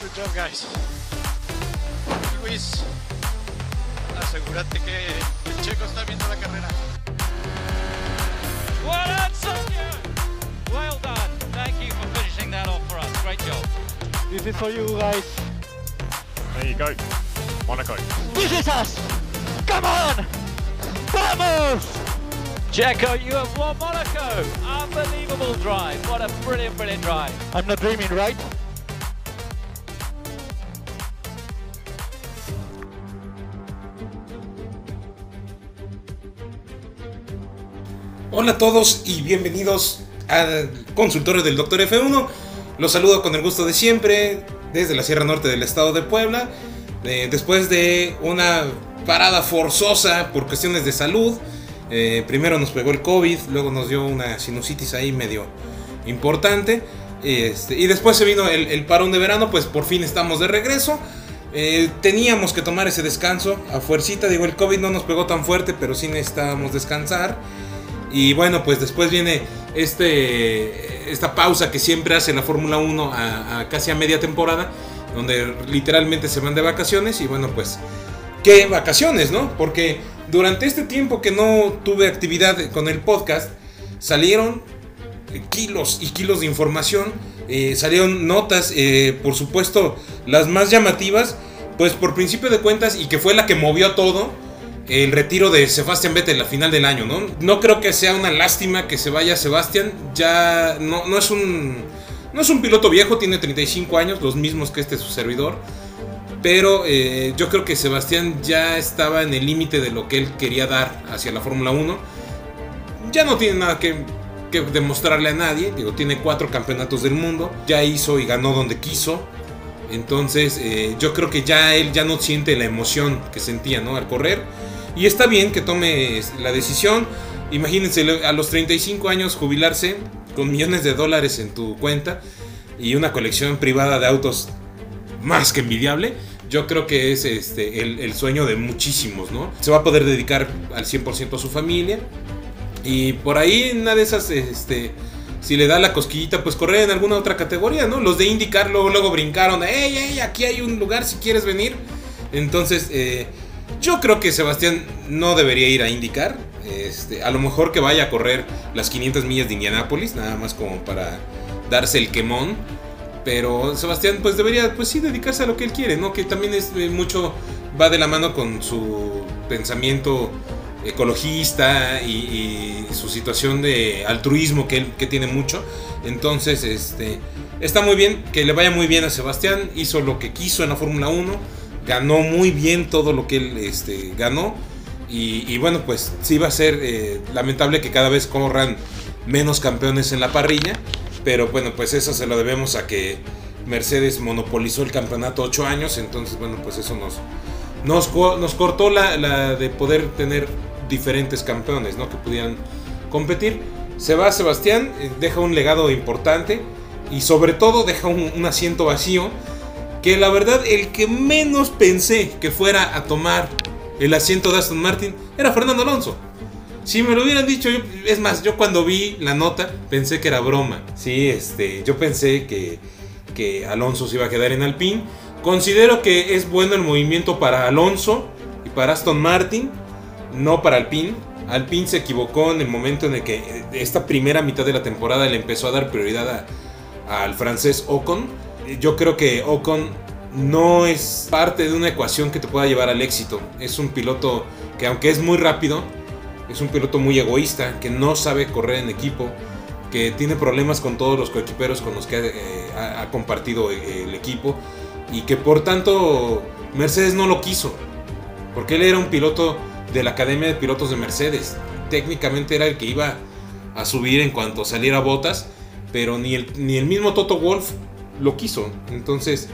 Good job, guys. Luis, asegúrate que el checo está viendo la carrera. Well done, Sergio. Well done. Thank you for finishing that off for us. Great job. This is for you guys. There you go. Monaco. This is us. Come on. Vamos. Checo, you have won Monaco. Unbelievable drive. What a brilliant, brilliant drive. I'm not dreaming, right? Hola a todos y bienvenidos al consultorio del Dr. F1. Los saludo con el gusto de siempre desde la Sierra Norte del estado de Puebla. Eh, después de una parada forzosa por cuestiones de salud. eh, primero nos pegó el COVID, luego nos dio una sinusitis ahí medio importante. este, y después se vino el, el parón de verano, pues por fin estamos de regreso. Eh, teníamos que tomar ese descanso a fuercita. Digo, el COVID no nos pegó tan fuerte, pero sí necesitábamos descansar. Y bueno, pues después viene este, esta pausa que siempre hace la Fórmula 1 a, casi a media temporada, donde literalmente se van de vacaciones. Y bueno, pues, ¿qué vacaciones, no? Porque durante este tiempo que no tuve actividad con el podcast, salieron kilos y kilos de información. eh, salieron notas, eh, por supuesto, las más llamativas, pues por principio de cuentas, y que fue la que movió todo el retiro de Sebastián Vettel la final del año, ¿no? No creo que sea una lástima que se vaya Sebastián, ya no, no es un no es un piloto viejo, tiene 35 años, los mismos que este su servidor, pero eh, yo creo que Sebastián ya estaba en el límite de lo que él quería dar hacia la Fórmula 1. Ya no tiene nada que, que demostrarle a nadie, digo, tiene cuatro campeonatos del mundo, ya hizo y ganó donde quiso. Entonces, eh, yo creo que ya él ya no siente la emoción que sentía, ¿no? Al correr. Y está bien que tome la decisión. Imagínense a los 35 años jubilarse con millones de dólares en tu cuenta y una colección privada de autos más que envidiable. Yo creo que es este, el, sueño de muchísimos, ¿no? Se va a poder dedicar al 100% a su familia. Y por ahí, una de esas, este, si le da la cosquillita, pues correr en alguna otra categoría, ¿no? Los de IndyCar luego, luego brincaron, ¡Ey, ey! Aquí hay un lugar si quieres venir. Entonces, eh, yo creo que Sebastián no debería ir a IndyCar. Este, a lo mejor que vaya a correr las 500 millas de Indianápolis, nada más como para darse el quemón. Pero Sebastián, pues debería, pues sí, dedicarse a lo que él quiere, ¿no? Que también es eh, mucho, va de la mano con su pensamiento ecologista y, y su situación de altruismo que él que tiene mucho. Entonces, este, está muy bien, que le vaya muy bien a Sebastián. Hizo lo que quiso en la Fórmula 1, ganó muy bien todo lo que él este, ganó. Y, y bueno, pues sí va a ser eh, lamentable que cada vez corran menos campeones en la parrilla. Pero bueno, pues eso se lo debemos a que Mercedes monopolizó el campeonato 8 años. Entonces, bueno, pues eso nos, nos, co- nos cortó la, de poder tener diferentes campeones, ¿no? Que pudieran competir. Se va Sebastián, eh, deja un legado importante y sobre todo deja un asiento vacío. Que la verdad, el que menos pensé que fuera a tomar el asiento de Aston Martin era Fernando Alonso. Si me lo hubieran dicho, es más, yo cuando vi la nota pensé que era broma. Sí, este, yo pensé que, que Alonso se iba a quedar en Alpine. Considero que es bueno el movimiento para Alonso y para Aston Martin, no para Alpine. Alpine se equivocó en el momento en el que eh, esta primera mitad de la temporada le empezó a dar prioridad al francés Ocon. Yo creo que Ocon no es parte de una ecuación que te pueda llevar al éxito. Es un piloto que aunque es muy rápido, es un piloto muy egoísta, que no sabe correr en equipo, que tiene problemas con todos los coequiperos con los que eh, ha, ha compartido eh, el equipo y que por tanto Mercedes no lo quiso, porque él era un piloto de la Academia de Pilotos de Mercedes. Técnicamente era el que iba a subir en cuanto saliera Botas, pero ni el, ni el mismo Toto Wolf lo quiso. Entonces,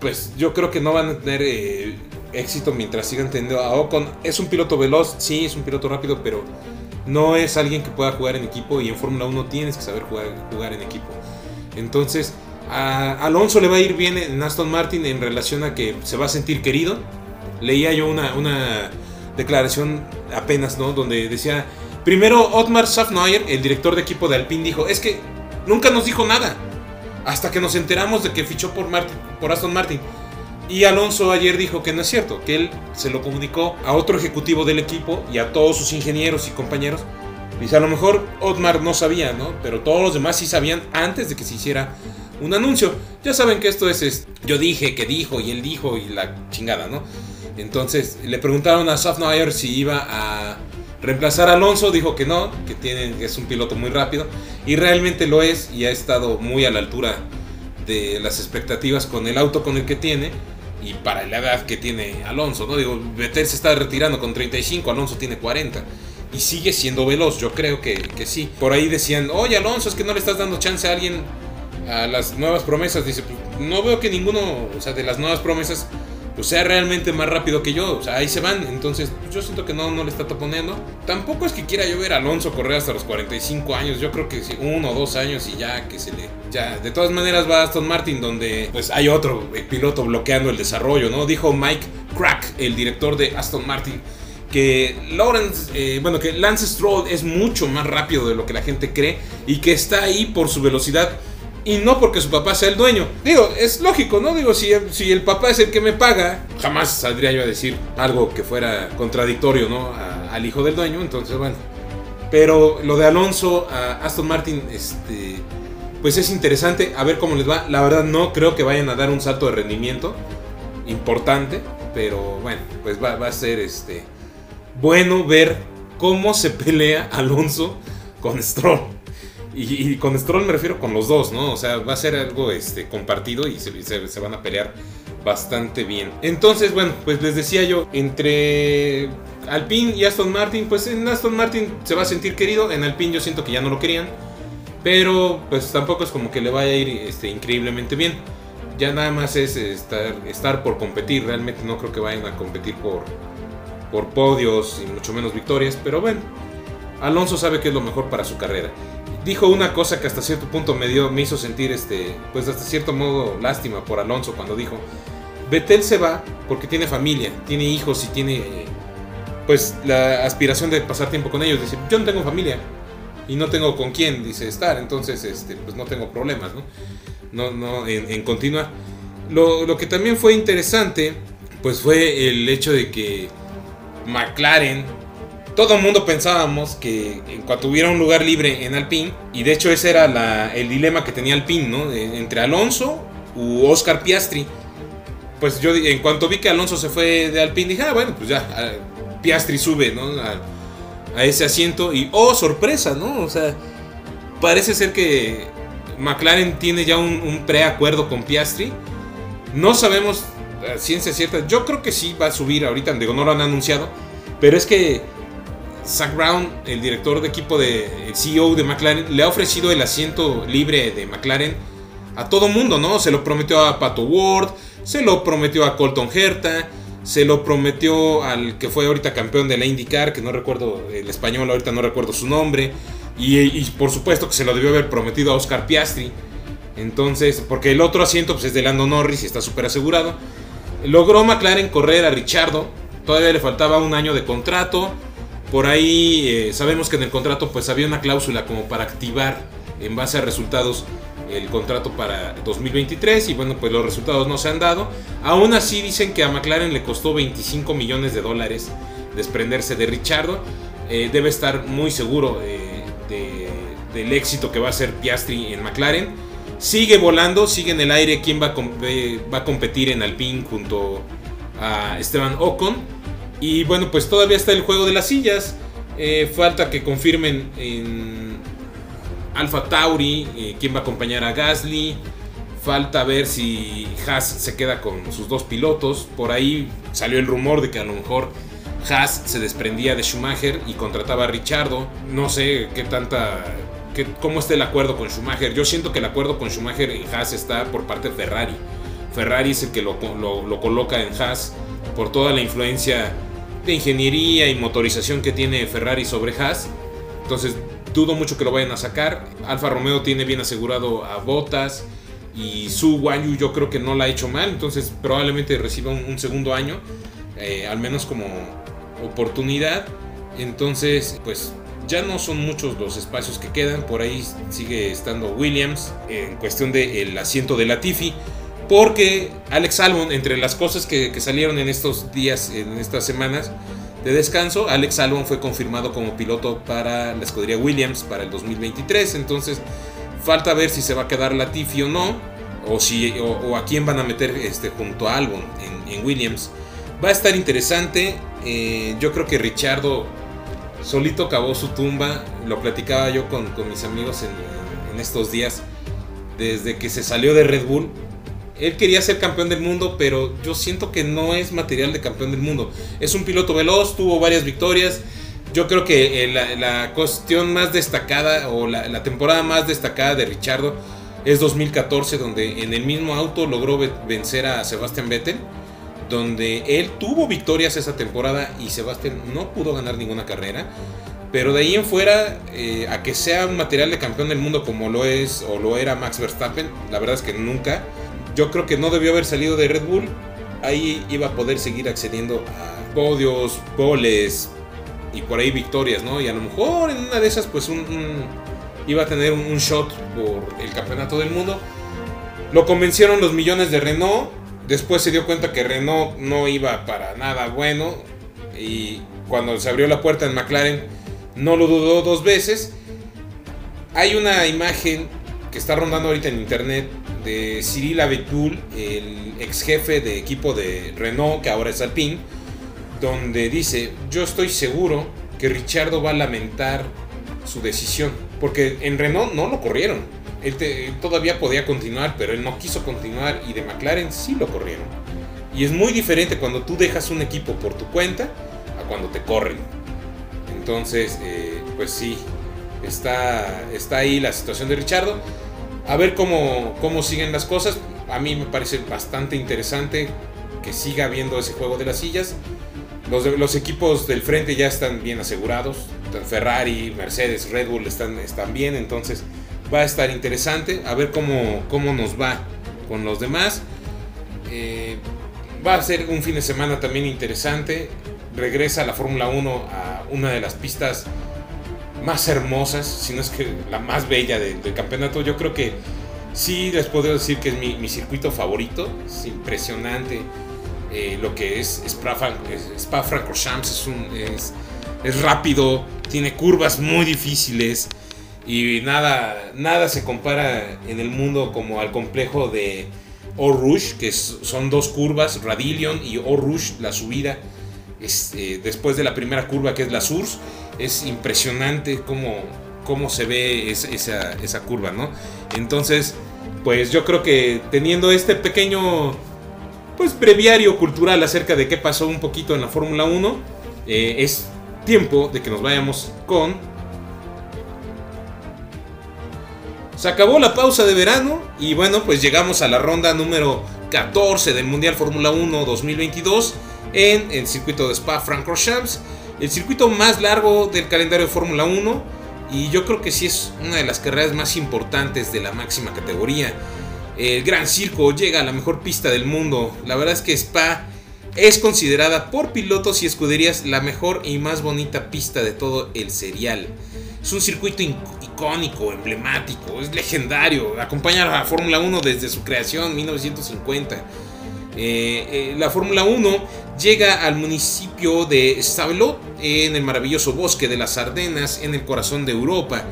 pues yo creo que no van a tener eh, éxito mientras sigan teniendo a Ocon. Es un piloto veloz, sí, es un piloto rápido, pero no es alguien que pueda jugar en equipo y en Fórmula 1 tienes que saber jugar, jugar en equipo. Entonces, a Alonso le va a ir bien en Aston Martin en relación a que se va a sentir querido. Leía yo una, una declaración apenas, ¿no? Donde decía Primero, Otmar Safnoyer, el director de equipo de Alpine, dijo: Es que nunca nos dijo nada. Hasta que nos enteramos de que fichó por, Aston Martin. Y Alonso ayer dijo que no es cierto, que él se lo comunicó a otro ejecutivo del equipo y a todos sus ingenieros y compañeros. Dice, a lo mejor Otmar no sabía, ¿no? Pero todos los demás sí sabían antes de que se hiciera un anuncio. Ya saben que esto es, es yo dije, que dijo y él dijo y la chingada, ¿no? Entonces le preguntaron a Safnoyer si iba a reemplazar a Alonso, dijo que no, que, tiene, es un piloto muy rápido y realmente lo es y ha estado muy a la altura de las expectativas con el auto con el que tiene y para la edad que tiene Alonso, ¿no? Digo, Vettel se está retirando con 35, Alonso tiene 40 y sigue siendo veloz, yo creo que, que sí. Por ahí decían, oye Alonso, es que no le estás dando chance a alguien a las nuevas promesas. Dice, pues, no veo que ninguno, o sea, de las nuevas promesas, pues sea realmente más rápido que yo. O sea, ahí se van. Entonces, pues, yo siento que no, no le está taponiendo. Tampoco es que quiera yo ver a Alonso correr hasta los 45 años. Yo creo que sí, uno o dos años y ya que se le. Ya, de todas maneras va Aston Martin, donde pues hay otro piloto bloqueando el desarrollo, ¿no? Dijo Mike Crack, el director de Aston Martin que Lawrence, eh, bueno, que Lance Stroll es mucho más rápido de lo que la gente cree y que está ahí por su velocidad y no porque su papá sea el dueño. Digo, es lógico, ¿no? Digo, si, si el papá es el que me paga, jamás saldría yo a decir algo que fuera contradictorio, ¿no? al hijo del dueño, entonces, bueno. Pero lo de Alonso a Aston Martin, este, pues es interesante, a ver cómo les va. La verdad no creo que vayan a dar un salto de rendimiento importante, pero bueno, pues va, va a ser este bueno ver cómo se pelea Alonso con Stroll. Y, con Stroll me refiero con los dos, ¿no? O sea, va a ser algo este, compartido y se, van a pelear bastante bien. Entonces, bueno, pues les decía yo, entre Alpine y Aston Martin, pues en Aston Martin se va a sentir querido, en Alpine yo siento que ya no lo querían, pero pues tampoco es como que le vaya a ir este, increíblemente bien. Ya nada más es estar, estar por competir, realmente no creo que vayan a competir por, por podios y mucho menos victorias, pero bueno, Alonso sabe que es lo mejor para su carrera. Dijo una cosa que hasta cierto punto me dio, me hizo sentir este, pues hasta cierto modo lástima por Alonso cuando dijo, Betel se va porque tiene familia, tiene hijos y tiene pues la aspiración de pasar tiempo con ellos. Dice, yo no tengo familia y no tengo con quién, dice, estar, entonces este, pues no tengo problemas, ¿no? No, no, en, en continua. Lo, lo que también fue interesante, pues fue el hecho de que McLaren, todo el mundo pensábamos que en cuanto hubiera un lugar libre en Alpine, y de hecho ese era el dilema que tenía Alpine, ¿no? Entre Alonso u Oscar Piastri. Pues yo en cuanto vi que Alonso se fue de Alpine, dije, ah, bueno, pues ya, Piastri sube, ¿no? A, ese asiento y, oh, sorpresa, ¿no? O sea, parece ser que McLaren tiene ya un, un preacuerdo con Piastri. No sabemos ciencia cierta. Yo creo que sí va a subir ahorita, digo, no lo han anunciado. Pero es que Zach Brown, el director de equipo de el CEO de McLaren, le ha ofrecido el asiento libre de McLaren a todo mundo, ¿no? Se lo prometió a Pato Ward, se lo prometió a Colton Herta, se lo prometió al que fue ahorita campeón de la IndyCar, que no recuerdo el español, ahorita no recuerdo su nombre. Y, por supuesto que se lo debió haber prometido a Oscar Piastri. Entonces, porque el otro asiento pues, es de Lando Norris y está súper asegurado. Logró McLaren correr a Richardo. Todavía le faltaba un año de contrato. Por ahí eh, sabemos que en el contrato pues había una cláusula como para activar en base a resultados el contrato para 2023 y bueno pues los resultados no se han dado. Aún así dicen que a McLaren le costó 25 millones de dólares desprenderse de Richardo. Eh, debe estar muy seguro eh, del éxito que va a ser Piastri en McLaren sigue volando, sigue en el aire quién va a, va a competir en Alpine junto a Esteban Ocon. Y bueno, pues todavía está el juego de las sillas. Eh, falta que confirmen en Alfa Tauri eh, quién va a acompañar a Gasly. Falta ver si Haas se queda con sus dos pilotos. Por ahí salió el rumor de que a lo mejor Haas se desprendía de Schumacher y contrataba a Richardo. No sé qué tanta cómo está el acuerdo con Schumacher. Yo siento que el acuerdo con Schumacher en Haas está por parte de Ferrari. Ferrari es el que lo, coloca en Haas por toda la influencia de ingeniería y motorización que tiene Ferrari sobre Haas. Entonces dudo mucho que lo vayan a sacar. Alfa Romeo tiene bien asegurado a Bottas y Su Wanyu yo creo que no la ha hecho mal. Entonces probablemente reciba un, segundo año, eh, al menos como oportunidad. Entonces pues ya no son muchos los espacios que quedan. Por ahí sigue estando Williams en cuestión del asiento de Latifi. Porque Alex Albon, entre las cosas que, salieron en estos días, en estas semanas de descanso, Alex Albon fue confirmado como piloto para la escudería Williams para el 2023. Entonces, falta ver si se va a quedar Latifi o no. O, si, o, a quién van a meter este, junto a Albon en, Williams. Va a estar interesante. Eh, yo creo que Richardo solito cavó su tumba. Lo platicaba yo con, con mis amigos en, en, estos días. Desde que se salió de Red Bull. Él quería ser campeón del mundo, pero yo siento que no es material de campeón del mundo. Es un piloto veloz, tuvo varias victorias. Yo creo que eh, la, cuestión más destacada o la, temporada más destacada de Richardo es 2014, donde en el mismo auto logró vencer a Sebastian Vettel donde él tuvo victorias esa temporada y Sebastián no pudo ganar ninguna carrera. Pero de ahí en fuera, eh, a que sea un material de campeón del mundo como lo es o lo era Max Verstappen, la verdad es que nunca. Yo creo que no debió haber salido de Red Bull. Ahí iba a poder seguir accediendo a podios, goles y por ahí victorias, ¿no? Y a lo mejor en una de esas, pues un, iba a tener un shot por el campeonato del mundo. Lo convencieron los millones de Renault Después se dio cuenta que Renault no iba para nada bueno y cuando se abrió la puerta en McLaren no lo dudó dos veces. Hay una imagen que está rondando ahorita en internet de Cyril Abitboul, el ex jefe de equipo de Renault, que ahora es Alpine, donde dice, yo estoy seguro que Richardo va a lamentar su decisión, porque en Renault no lo corrieron él, todavía podía continuar, pero él no quiso continuar y de McLaren sí lo corrieron. Y es muy diferente cuando tú dejas un equipo por tu cuenta a cuando te corren. Entonces, eh, pues sí, está, está ahí la situación de Richardo. A ver cómo, cómo siguen las cosas. A mí me parece bastante interesante que siga habiendo ese juego de las sillas. Los, equipos del frente ya están bien asegurados. Ferrari, Mercedes, Red Bull están, están bien. Entonces, va a estar interesante. A ver cómo, cómo nos va con los demás. Eh, va a ser un fin de semana también interesante. Regresa la Fórmula 1 a una de las pistas más hermosas, si no es que la más bella de, del campeonato. Yo creo que sí les puedo decir que es mi, circuito favorito. Es impresionante eh, lo que es Spa-Francorchamps. Es, es, rápido, tiene curvas muy difíciles. Y nada, nada se compara en el mundo como al complejo de Rouge, que son dos curvas, Radillion y Rouge, la subida. Es, eh, después de la primera curva que es la Source, es impresionante cómo, cómo se ve es, esa, esa curva, ¿no? Entonces, pues yo creo que teniendo este pequeño pues breviario cultural acerca de qué pasó un poquito en la Fórmula 1, eh, es tiempo de que nos vayamos con Se acabó la pausa de verano y bueno, pues llegamos a la ronda número 14 del Mundial Fórmula 1 2022 en el circuito de Spa-Francorchamps, el circuito más largo del calendario de Fórmula 1 y yo creo que sí es una de las carreras más importantes de la máxima categoría. El Gran Circo llega a la mejor pista del mundo. La verdad es que Spa es considerada por pilotos y escuderías la mejor y más bonita pista de todo el serial. Es un circuito icónico, emblemático, es legendario. Acompaña a la Fórmula 1 desde su creación en 1950. Eh, eh, la Fórmula 1 llega al municipio de Stavelot, en el maravilloso bosque de las Ardenas, en el corazón de Europa.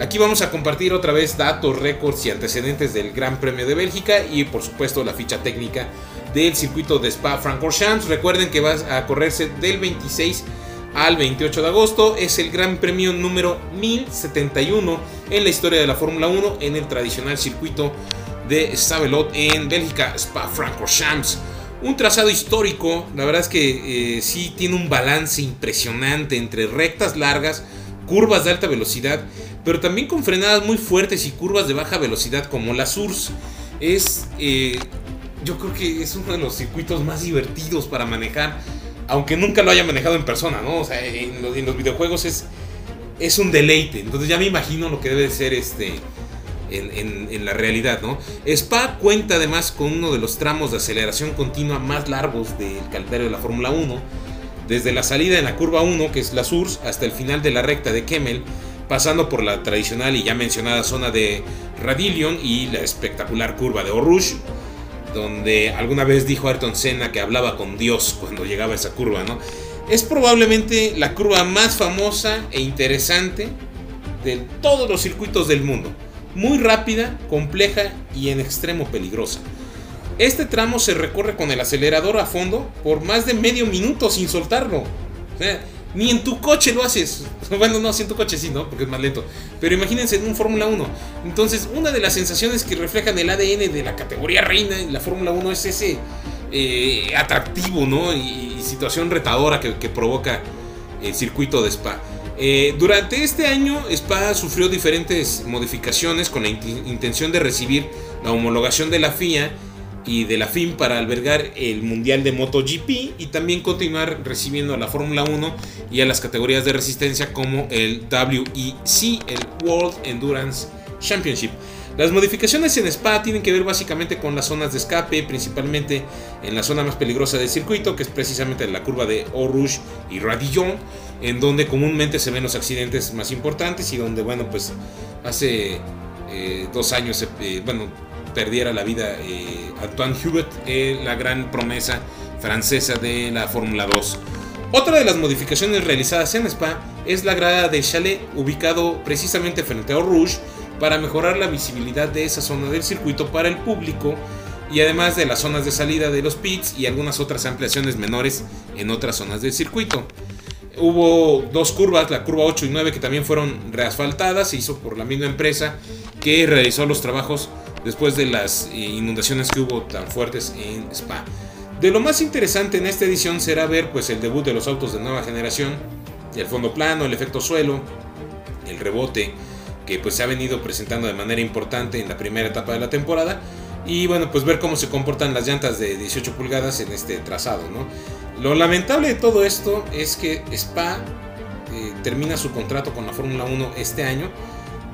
Aquí vamos a compartir otra vez datos, récords y antecedentes del Gran Premio de Bélgica y por supuesto la ficha técnica del circuito de Spa-Francorchamps. Recuerden que va a correrse del 26 al 28 de agosto. Es el Gran Premio número 1071 en la historia de la Fórmula 1 en el tradicional circuito de Stavelot en Bélgica, Spa-Francorchamps. Un trazado histórico, la verdad es que eh, sí tiene un balance impresionante entre rectas largas, curvas de alta velocidad, pero también con frenadas muy fuertes y curvas de baja velocidad como la SURS. Es, eh, yo creo que es uno de los circuitos más divertidos para manejar aunque nunca lo haya manejado en persona, ¿no? O sea, en los, en los, videojuegos es, es un deleite. Entonces ya me imagino lo que debe ser este en, la realidad, ¿no? Spa cuenta además con uno de los tramos de aceleración continua más largos del calendario de la Fórmula 1. desde la salida en la curva 1, que es la Surs, hasta el final de la recta de Kemmel, pasando por la tradicional y ya mencionada zona de Radillion y la espectacular curva de Orush, donde alguna vez dijo Ayrton Senna que hablaba con Dios cuando llegaba a esa curva, ¿no? Es probablemente la curva más famosa e interesante de todos los circuitos del mundo. Muy rápida, compleja y en extremo peligrosa. Este tramo se recorre con el acelerador a fondo por más de medio minuto sin soltarlo. O sea, ni en tu coche lo haces. Bueno, no, si en tu coche sí, ¿no? Porque es más lento. Pero imagínense en un Fórmula 1. Entonces, una de las sensaciones que reflejan el ADN de la categoría reina en la Fórmula 1 es ese eh, atractivo, ¿no? Y, situación retadora que, provoca el circuito de Spa. Eh, durante este año, Spa sufrió diferentes modificaciones con la intención de recibir la homologación de la FIA y de la FIM para albergar el Mundial de MotoGP y también continuar recibiendo a la Fórmula 1 y a las categorías de resistencia como el WEC, el World Endurance Championship. Las modificaciones en Spa tienen que ver básicamente con las zonas de escape, principalmente en la zona más peligrosa del circuito, que es precisamente la curva de Eau Rouge y Radillon, en donde comúnmente se ven los accidentes más importantes y donde, bueno, pues hace eh, dos años, eh, bueno, perdiera la vida eh, Antoine Hubert, la gran promesa francesa de la Fórmula 2. Otra de las modificaciones realizadas en Spa es la grada de chalet ubicado precisamente frente a Rouge para mejorar la visibilidad de esa zona del circuito para el público y además de las zonas de salida de los pits y algunas otras ampliaciones menores en otras zonas del circuito. Hubo dos curvas, la curva 8 y 9 que también fueron reasfaltadas, se hizo por la misma empresa que realizó los trabajos después de las eh, inundaciones que hubo tan fuertes en Spa. De lo más interesante en esta edición será ver pues el debut de los autos de nueva generación, el fondo plano, el efecto suelo, el rebote, que pues se ha venido presentando de manera importante en la primera etapa de la temporada. Y bueno, pues ver cómo se comportan las llantas de 18 pulgadas en este trazado. Lo lamentable de todo esto es que Spa eh, termina su contrato con la Fórmula 1 este año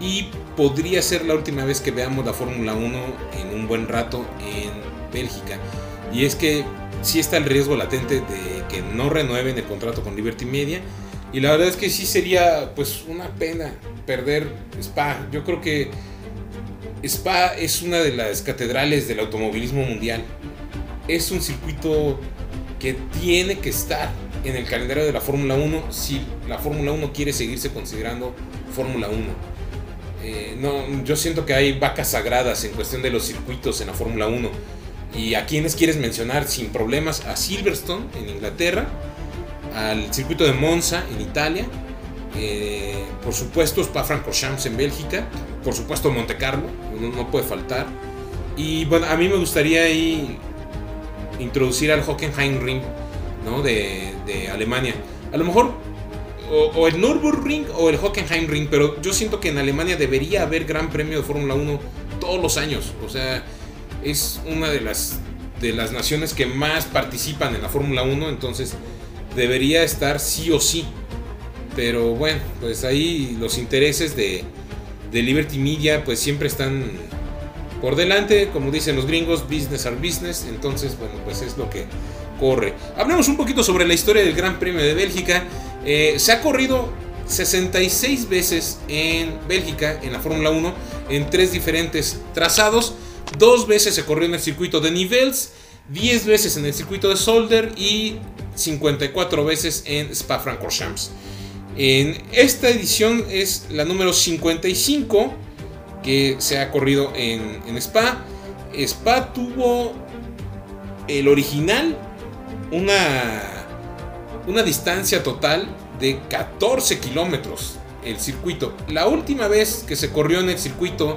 y podría ser la última vez que veamos la Fórmula 1 en un buen rato en Bélgica. Y es que sí está el riesgo latente de que no renueven el contrato con Liberty Media y la verdad es que sí sería pues una pena perder Spa. Yo creo que Spa es una de las catedrales del automovilismo mundial. Es un circuito que tiene que estar en el calendario de la Fórmula 1 si la Fórmula 1 quiere seguirse considerando Fórmula 1. Eh, no, yo siento que hay vacas sagradas en cuestión de los circuitos en la Fórmula 1. ¿Y a quienes quieres mencionar sin problemas? A Silverstone en Inglaterra, al circuito de Monza en Italia, eh, por supuesto Spa-Francorchamps en Bélgica, por supuesto Monte Carlo, no, puede faltar. Y bueno, a mí me gustaría ahí introducir al Hockenheimring ¿no? de, Alemania. A lo mejor o, el Nürburgring o el Hockenheimring, pero yo siento que en Alemania debería haber Gran Premio de Fórmula 1 todos los años. O sea, es una de las, de las naciones que más participan en la Fórmula 1, entonces debería estar sí o sí. Pero bueno, pues ahí los intereses de, de Liberty Media pues siempre están por delante, como dicen los gringos, business are business, entonces bueno, pues es lo que corre. Hablemos un poquito sobre la historia del Gran Premio de Bélgica. Eh, se ha corrido 66 veces en Bélgica, en la Fórmula 1, en tres diferentes trazados. Dos veces se corrió en el circuito de Nivelles, 10 veces en el circuito de Solder y 54 veces en Spa-Francorchamps. En esta edición es la número 55 que se ha corrido en, Spa. Spa tuvo el original una, una distancia total de 14 kilómetros el circuito. La última vez que se corrió en el circuito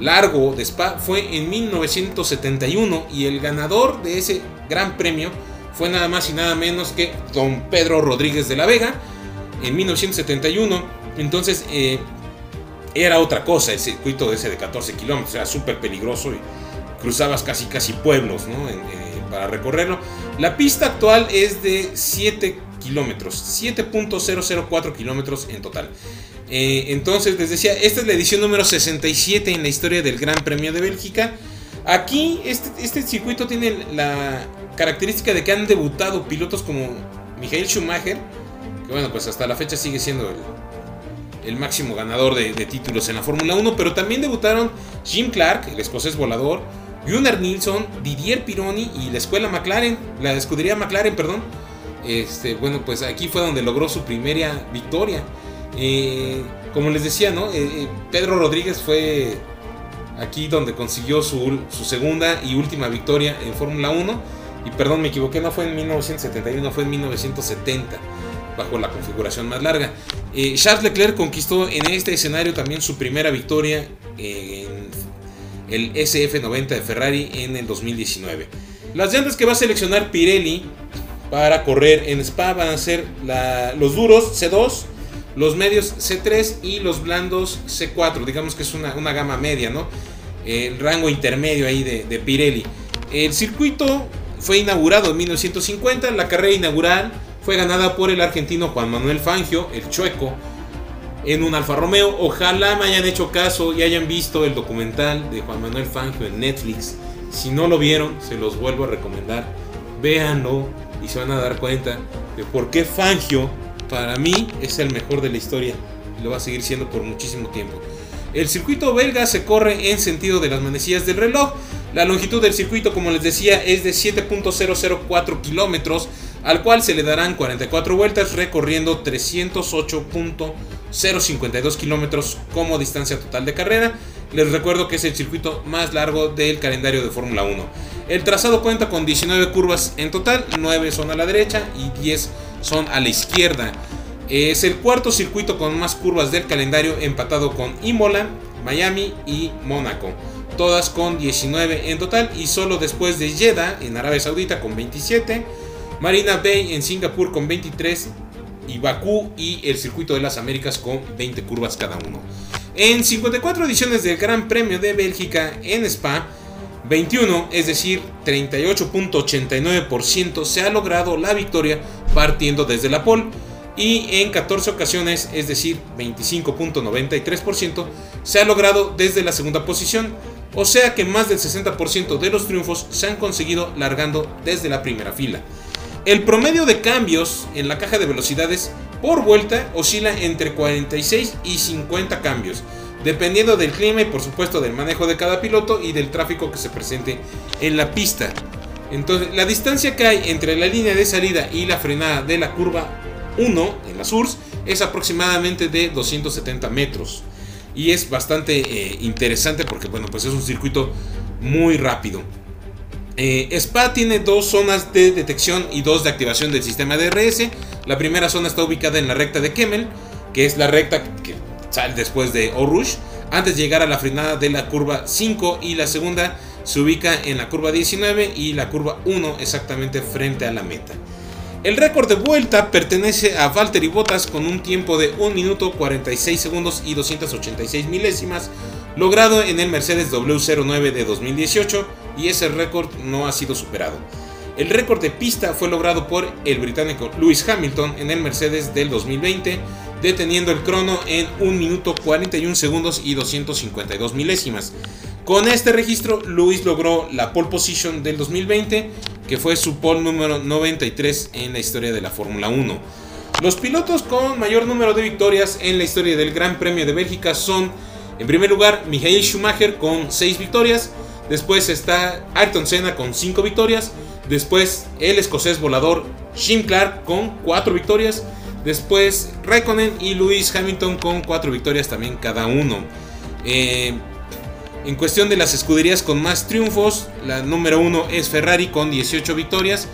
largo de Spa fue en 1971 y el ganador de ese gran premio fue nada más y nada menos que don Pedro Rodríguez de la Vega en 1971. Entonces eh, era otra cosa el circuito ese de 14 kilómetros, era súper peligroso y cruzabas casi casi pueblos para recorrerlo. La pista actual es de 7 kilómetros, 7.004 kilómetros en total. Eh, entonces, les decía, esta es la edición número 67 en la historia del Gran Premio de Bélgica. Aquí, este, este circuito tiene la característica de que han debutado pilotos como Michael Schumacher, que bueno, pues hasta la fecha sigue siendo el, el máximo ganador de, títulos en la Fórmula 1, pero también debutaron Jim Clark, el escocés volador, Gunnar Nilsson, Didier Pironi y la escuela McLaren, la escudería McLaren, perdón. Este, bueno, pues aquí fue donde logró su primera victoria. Eh, como les decía, ¿no? Eh, eh, Pedro Rodríguez fue aquí donde consiguió su, su segunda y última victoria en Fórmula 1. Y perdón, me equivoqué, no fue en 1971, fue en 1970, bajo la configuración más larga. Eh, Charles Leclerc conquistó en este escenario también su primera victoria en el SF90 de Ferrari en el 2019. Las llantas que va a seleccionar Pirelli para correr en Spa van a ser los duros C2, los medios C3 y los blandos C4. Digamos que es una, una gama media, ¿no? El rango intermedio ahí de, de Pirelli. El circuito fue inaugurado en 1950. La carrera inaugural fue ganada por el argentino Juan Manuel Fangio, el chueco, en un Alfa Romeo. Ojalá me hayan hecho caso y hayan visto el documental de Juan Manuel Fangio en Netflix. Si no lo vieron, se los vuelvo a recomendar. Véanlo y se van a dar cuenta de por qué Fangio, para mí, es el mejor de la historia. Y lo va a seguir siendo por muchísimo tiempo. El circuito belga se corre en sentido de las manecillas del reloj. La longitud del circuito, como les decía, es de 7.004 kilómetros, al cual se le darán 44 vueltas, recorriendo 308.052 kilómetros como distancia total de carrera. Les recuerdo que es el circuito más largo del calendario de Fórmula 1. El trazado cuenta con 19 curvas en total, 9 son a la derecha y 10 son a la izquierda. Es el cuarto circuito con más curvas del calendario, empatado con Imola, Miami y Mónaco. Todas con 19 en total y solo después de Jeddah en Arabia Saudita con 27, Marina Bay en Singapur con 23 y Bakú y el circuito de las Américas con 20 curvas cada uno. En 54 ediciones del Gran Premio de Bélgica en Spa, 21, es decir, 38.89% se ha logrado la victoria partiendo desde la pole y en 14 ocasiones, es decir, 25.93%, se ha logrado desde la segunda posición, o sea que más del 60% de los triunfos se han conseguido largando desde la primera fila. El promedio de cambios en la caja de velocidades por vuelta oscila entre 46 y 50 cambios, dependiendo del clima y por supuesto del manejo de cada piloto y del tráfico que se presente en la pista. Entonces, la distancia que hay entre la línea de salida y la frenada de la curva 1 en la SURS es aproximadamente de 270 metros. Y es bastante eh, interesante porque, bueno, pues es un circuito muy rápido. Eh, Spa tiene dos zonas de detección y dos de activación del sistema DRS. La primera zona está ubicada en la recta de Kemmel, que es la recta que sale después de Rouge, antes de llegar a la frenada de la curva 5 y la segunda se ubica en la curva 19 y la curva 1 exactamente frente a la meta. El récord de vuelta pertenece a Valtteri Bottas con un tiempo de 1 minuto 46 segundos y 286 milésimas, logrado en el Mercedes W09 de 2018 y ese récord no ha sido superado. El récord de pista fue logrado por el británico Lewis Hamilton en el Mercedes del 2020, deteniendo el crono en 1 minuto 41 segundos y 252 milésimas. Con este registro, Lewis logró la pole position del 2020, que fue su pole número 93 en la historia de la Fórmula 1. Los pilotos con mayor número de victorias en la historia del Gran Premio de Bélgica son, en primer lugar, Michael Schumacher con 6 victorias, después está Ayrton Senna con 5 victorias, después el escocés volador Jim Clark con 4 victorias, después Raikkonen y Lewis Hamilton con 4 victorias también cada uno. Eh, en cuestión de las escuderías con más triunfos, la número 1 es Ferrari con 18 victorias,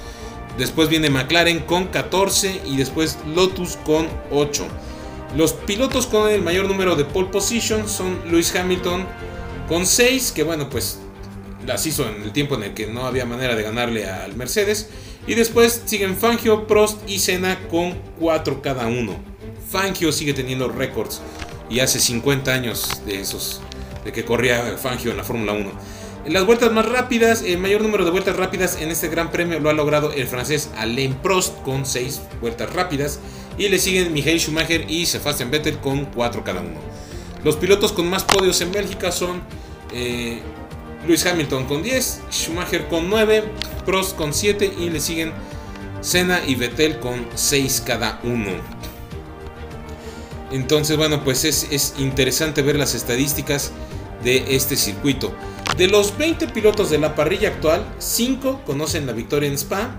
después viene McLaren con 14 y después Lotus con 8. Los pilotos con el mayor número de pole position son Lewis Hamilton con 6, que bueno, pues las hizo en el tiempo en el que no había manera de ganarle al Mercedes. Y después siguen Fangio, Prost y Senna con 4 cada uno. Fangio sigue teniendo récords y hace 50 años de esos de que corría Fangio en la Fórmula 1. En las vueltas más rápidas, el mayor número de vueltas rápidas en este gran premio lo ha logrado el francés Alain Prost con 6 vueltas rápidas y le siguen Michael Schumacher y Sebastian Vettel con 4 cada uno. Los pilotos con más podios en Bélgica son eh, Lewis Hamilton con 10, Schumacher con 9, Prost con 7 y le siguen Senna y Vettel con 6 cada uno. Entonces, bueno, pues es, es interesante ver las estadísticas de este circuito. De los 20 pilotos de la parrilla actual, 5 conocen la victoria en Spa,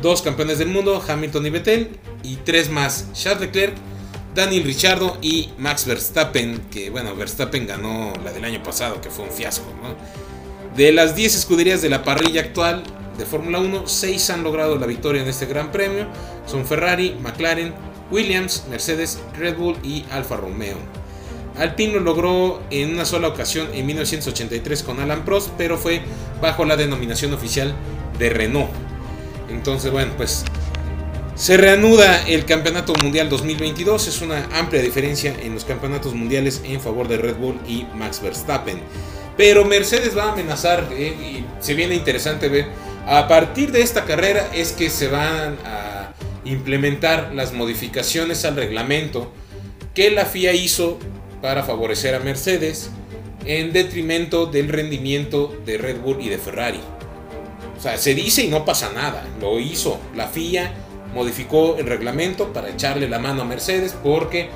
2 campeones del mundo, Hamilton y Vettel, y 3 más, Charles Leclerc, Daniel Ricciardo y Max Verstappen, que bueno, Verstappen ganó la del año pasado, que fue un fiasco. ¿no? De las 10 escuderías de la parrilla actual de Fórmula 1, 6 han logrado la victoria en este Gran Premio, son Ferrari, McLaren, Williams, Mercedes, Red Bull y Alfa Romeo. Alpine lo logró en una sola ocasión en 1983 con Alan Prost, pero fue bajo la denominación oficial de Renault. Entonces, bueno, pues se reanuda el Campeonato Mundial 2022. Es una amplia diferencia en los campeonatos mundiales en favor de Red Bull y Max Verstappen. Pero Mercedes va a amenazar eh, y se viene interesante ver. A partir de esta carrera es que se van a implementar las modificaciones al reglamento que la FIA hizo para favorecer a Mercedes en detrimento del rendimiento de Red Bull y de Ferrari. O sea, se dice y no pasa nada. Lo hizo la FIA, modificó el reglamento para echarle la mano a Mercedes porque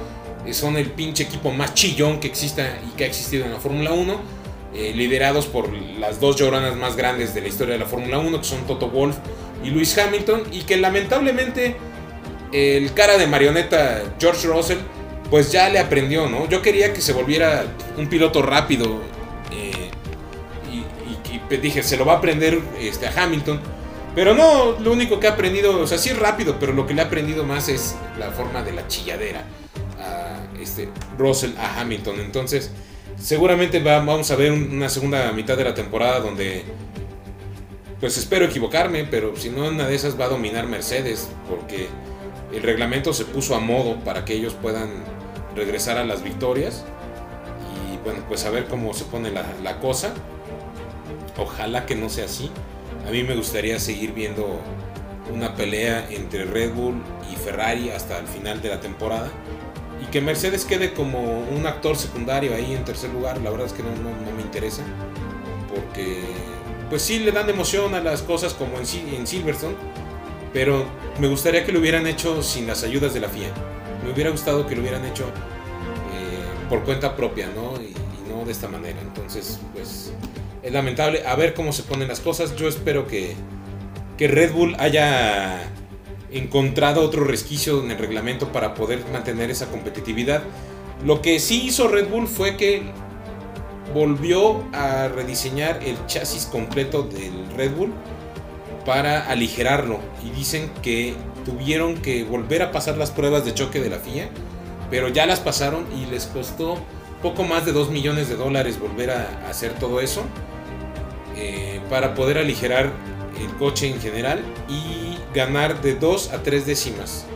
son el pinche equipo más chillón que exista y que ha existido en la Fórmula 1, eh, liderados por las dos lloronas más grandes de la historia de la Fórmula 1, que son Toto Wolff y Lewis Hamilton, y que lamentablemente el cara de marioneta George Russell pues ya le aprendió, ¿no? Yo quería que se volviera un piloto rápido eh, y, y, dije, se lo va a aprender este, a Hamilton. Pero no, lo único que ha aprendido, o sea, sí es rápido, pero lo que le ha aprendido más es la forma de la chilladera a este, Russell a Hamilton. Entonces, seguramente va, vamos a ver una segunda mitad de la temporada donde, pues espero equivocarme, pero si no, una de esas va a dominar Mercedes, porque el reglamento se puso a modo para que ellos puedan regresar a las victorias. Y bueno, pues a ver cómo se pone la, cosa. Ojalá que no sea así. A mí me gustaría seguir viendo una pelea entre Red Bull y Ferrari hasta el final de la temporada. Y que Mercedes quede como un actor secundario ahí en tercer lugar. La verdad es que no, me interesa. Porque pues sí le dan emoción a las cosas como en, Silverstone. Pero me gustaría que lo hubieran hecho sin las ayudas de la FIA me hubiera gustado que lo hubieran hecho eh, por cuenta propia, ¿no? Y, no de esta manera. Entonces, pues es lamentable. A ver cómo se ponen las cosas. Yo espero que, que Red Bull haya encontrado otro resquicio en el reglamento para poder mantener esa competitividad. Lo que sí hizo Red Bull fue que volvió a rediseñar el chasis completo del Red Bull para aligerarlo. Y dicen que tuvieron que volver a pasar las pruebas de choque de la FIA, pero ya las pasaron y les costó poco más de 2 millones de dólares volver a, hacer todo eso eh, para poder aligerar el coche en general y ganar de 2 a 3 décimas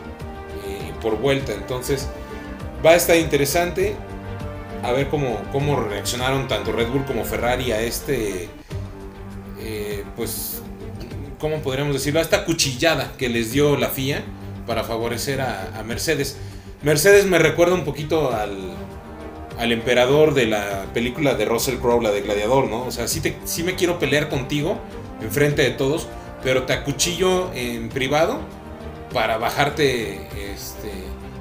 eh, por vuelta. Entonces va a estar interesante a ver cómo, cómo reaccionaron tanto Red Bull como Ferrari a este eh, pues ¿cómo podríamos decirlo? A esta cuchillada que les dio la FIA para favorecer a, Mercedes. Mercedes me recuerda un poquito al, al, emperador de la película de Russell Crowe, la de Gladiador, ¿no? O sea, sí, te, sí me quiero pelear contigo enfrente de todos, pero te acuchillo en privado para bajarte este,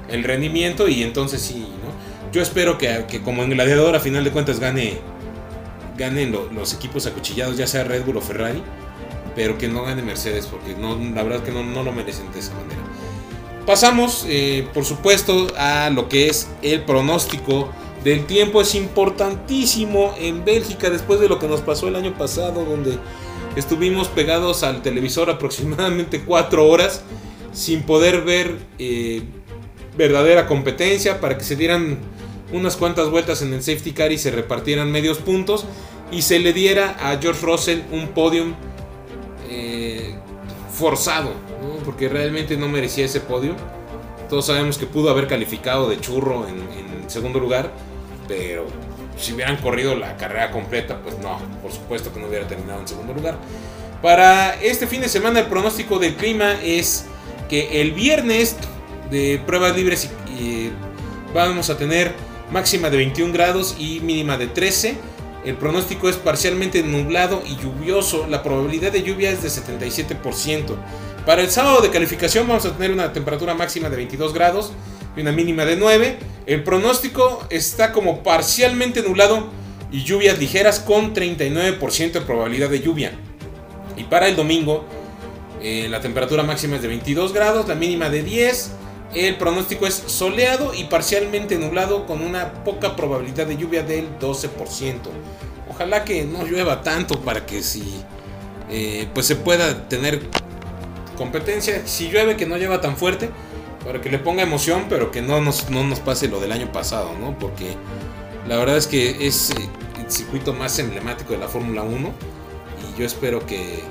el rendimiento y entonces sí, ¿no? Yo espero que, que como en Gladiador a final de cuentas gane ganen los equipos acuchillados, ya sea Red Bull o Ferrari pero que no gane Mercedes, porque no, la verdad que no, no lo merecen de esa manera. Pasamos, eh, por supuesto, a lo que es el pronóstico del tiempo. Es importantísimo en Bélgica, después de lo que nos pasó el año pasado, donde estuvimos pegados al televisor aproximadamente 4 horas sin poder ver eh, verdadera competencia para que se dieran unas cuantas vueltas en el safety car y se repartieran medios puntos y se le diera a George Russell un podium eh, forzado, porque realmente no merecía ese podio. Todos sabemos que pudo haber calificado de churro en, segundo lugar, pero si hubieran corrido la carrera completa, pues no, por supuesto que no hubiera terminado en segundo lugar. Para este fin de semana el pronóstico del clima es que el viernes de pruebas libres vamos a tener máxima de 21 grados y mínima de 13 el pronóstico es parcialmente nublado y lluvioso. La probabilidad de lluvia es de 77%. Para el sábado de calificación vamos a tener una temperatura máxima de 22 grados y una mínima de 9. El pronóstico está como parcialmente nublado y lluvias ligeras con 39% de probabilidad de lluvia. Y para el domingo eh, la temperatura máxima es de 22 grados, la mínima de 10. El pronóstico es soleado y parcialmente nublado con una poca probabilidad de lluvia del 12%. Ojalá que no llueva tanto para que si eh, pues se pueda tener competencia. Si llueve que no llueva tan fuerte para que le ponga emoción, pero que no nos, no nos pase lo del año pasado, ¿no? Porque la verdad es que es eh, el circuito más emblemático de la Fórmula 1 y yo espero que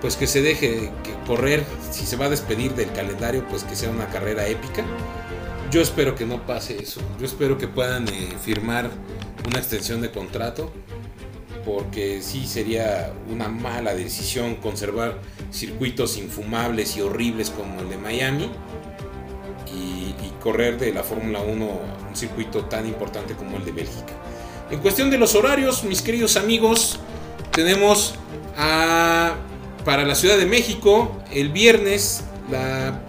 pues que se deje que correr, si se va a despedir del calendario, pues que sea una carrera épica. Yo espero que no pase eso. Yo espero que puedan eh, firmar una extensión de contrato. Porque sí sería una mala decisión conservar circuitos infumables y horribles como el de Miami. Y, correr de la Fórmula 1 un circuito tan importante como el de Bélgica. En cuestión de los horarios, mis queridos amigos, tenemos para la Ciudad de México, el viernes, la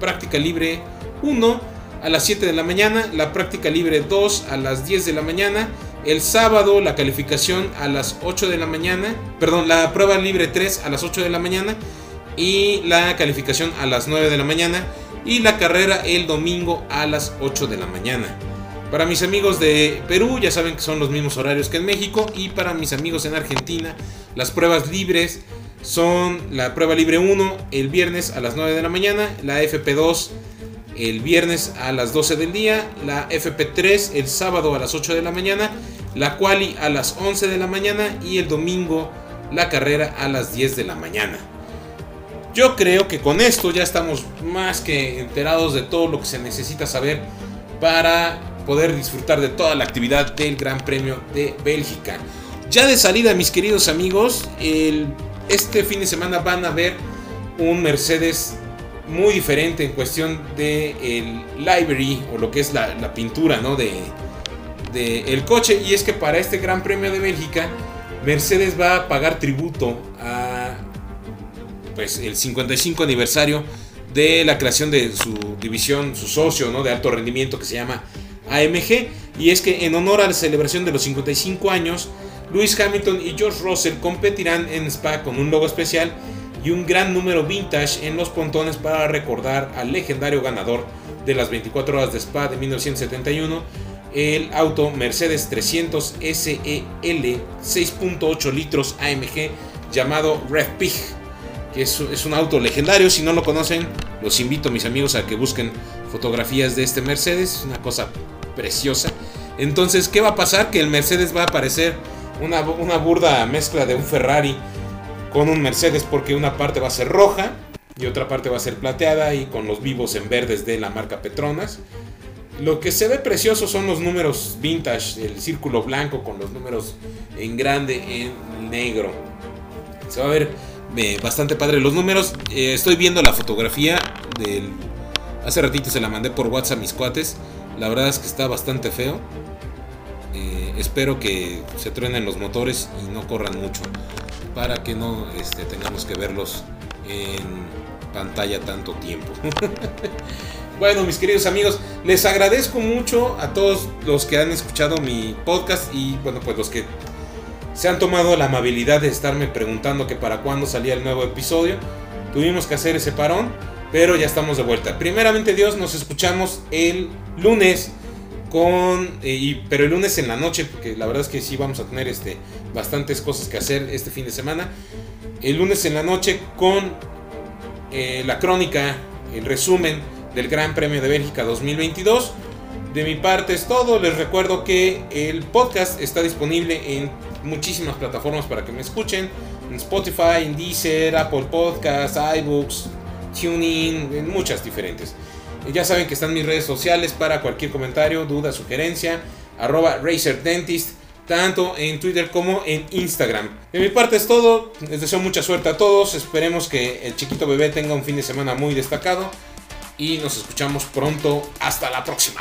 práctica libre 1 a las 7 de la mañana, la práctica libre 2 a las 10 de la mañana, el sábado la calificación a las 8 de la mañana, perdón, la prueba libre 3 a las 8 de la mañana y la calificación a las 9 de la mañana y la carrera el domingo a las 8 de la mañana. Para mis amigos de Perú, ya saben que son los mismos horarios que en México. Y para mis amigos en Argentina, las pruebas libres son la prueba libre 1 el viernes a las 9 de la mañana, la FP2 el viernes a las 12 del día, la FP3 el sábado a las 8 de la mañana, la quali a las 11 de la mañana y el domingo la carrera a las 10 de la mañana. Yo creo que con esto ya estamos más que enterados de todo lo que se necesita saber para poder disfrutar de toda la actividad del Gran Premio de Bélgica. Ya de salida, mis queridos amigos, el este fin de semana van a ver un Mercedes muy diferente en cuestión de el livery o lo que es la, pintura ¿no? de, el coche y es que para este Gran Premio de Bélgica Mercedes va a pagar tributo a pues el 55 aniversario de la creación de su división, su socio ¿no? de alto rendimiento que se llama AMG y es que en honor a la celebración de los 55 años Lewis Hamilton y George Russell competirán en Spa con un logo especial y un gran número vintage en los pontones para recordar al legendario ganador de las 24 horas de Spa de 1971, el auto Mercedes 300 SEL 6.8 litros AMG llamado Red Pig, que es, un auto legendario. Si no lo conocen, los invito, mis amigos, a que busquen fotografías de este Mercedes. Es una cosa preciosa. Entonces, ¿qué va a pasar? Que el Mercedes va a aparecer una, burda mezcla de un Ferrari con un Mercedes porque una parte va a ser roja y otra parte va a ser plateada y con los vivos en verdes de la marca Petronas. Lo que se ve precioso son los números vintage, el círculo blanco con los números en grande en negro. Se va a ver eh, bastante padre los números. Eh, estoy viendo la fotografía del... Hace ratito se la mandé por WhatsApp a mis cuates. La verdad es que está bastante feo. Eh, espero que se truenen los motores y no corran mucho para que no este, tengamos que verlos en pantalla tanto tiempo. bueno, mis queridos amigos, les agradezco mucho a todos los que han escuchado mi podcast y bueno, pues los que se han tomado la amabilidad de estarme preguntando que para cuándo salía el nuevo episodio. Tuvimos que hacer ese parón, pero ya estamos de vuelta. Primeramente Dios, nos escuchamos el lunes con eh, pero el lunes en la noche porque la verdad es que sí vamos a tener este bastantes cosas que hacer este fin de semana. El lunes en la noche con eh, la crónica el resumen del Gran Premio de Bélgica 2022 de mi parte es todo. Les recuerdo que el podcast está disponible en muchísimas plataformas para que me escuchen. En Spotify en Deezer Apple Podcasts iBooks TuneIn en muchas diferentes ya saben que están mis redes sociales para cualquier comentario, duda, sugerencia. Arroba RacerDentist, tanto en Twitter como en Instagram. De mi parte es todo. Les deseo mucha suerte a todos. Esperemos que el chiquito bebé tenga un fin de semana muy destacado. Y nos escuchamos pronto. Hasta la próxima.